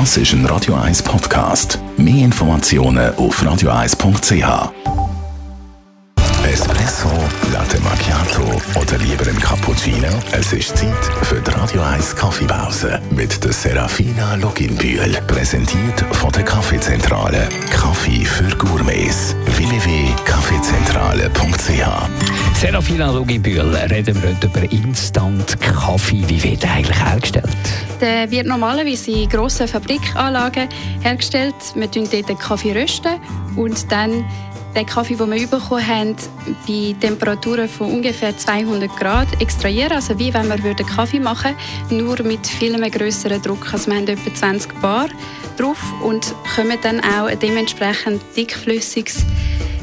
Das ist ein Radio 1 Podcast. Mehr Informationen auf radio1.ch. Espresso, Latte Macchiato oder lieber ein Cappuccino? Es ist Zeit für die Radio 1 Kaffeepause mit der Serafina Loginbühl. Präsentiert von der Kaffeezentrale. Kaffee für Gourmets. www.kaffeezentrale.ch Serafina Loginbühl, reden wir heute über Instant-Kaffee. Wie wird der eigentlich hergestellt? Der wird normalerweise in grossen Fabrikanlagen hergestellt. Wir rösten dort den Kaffee rösten und dann den Kaffee, den wir bekommen haben, bei Temperaturen von ungefähr 200 Grad extrahieren. Also wie wenn wir Kaffee machen würden, nur mit viel größeren Druck. Also wir haben etwa 20 Bar drauf und kommen dann auch ein dementsprechend dickflüssiges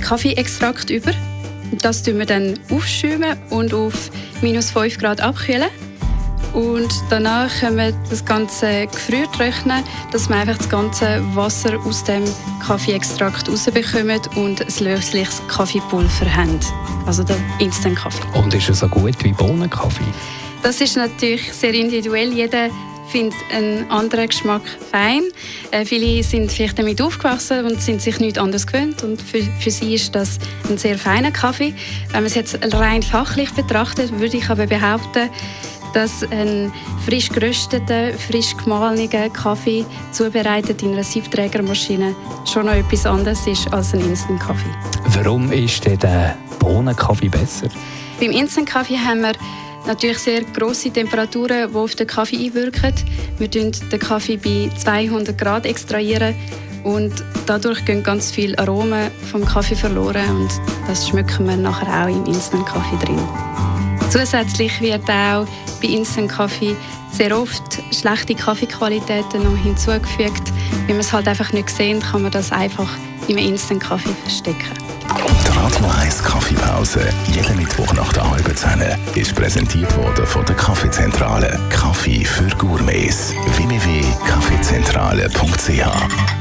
Kaffeeextrakt über. Das tun wir dann aufschäumen und auf minus 5 Grad abkühlen. Und danach können wir das Ganze gefriert rechnen, dass wir einfach das ganze Wasser aus dem Kaffeeextrakt rausbekommen und ein lösliches Kaffeepulver haben. Also der Instant-Kaffee. Und ist er so gut wie Bohnenkaffee? Das ist natürlich sehr individuell. Jeder findet einen anderen Geschmack fein. Äh, viele sind vielleicht damit aufgewachsen und sind sich nichts anderes gewöhnt. Und für, für sie ist das ein sehr feiner Kaffee. Wenn man es jetzt rein fachlich betrachtet, würde ich aber behaupten, dass ein frisch gerösteter, frisch gemahlener Kaffee zubereitet in einer Siebträgermaschine schon noch etwas anderes ist als ein Instant-Kaffee. Warum ist denn der Bohnenkaffee besser? Beim Instant-Kaffee haben wir natürlich sehr große Temperaturen, die auf den Kaffee einwirken. Wir extrahieren den Kaffee bei 200 Grad extrahieren und dadurch gehen ganz viele Aromen vom Kaffee verloren und das schmecken wir nachher auch im Instant-Kaffee drin. Zusätzlich wird auch bei Instant Kaffee sehr oft schlechte Kaffeequalitäten noch hinzugefügt. Wenn man es halt einfach nicht sehen, kann man das einfach im Instant Kaffee verstecken. Die Radio 1 Kaffeepause, jeden Mittwoch nach der halben Zehn, ist präsentiert worden von der Kaffeezentrale. Kaffee für Gourmets. www.kaffeezentrale.ch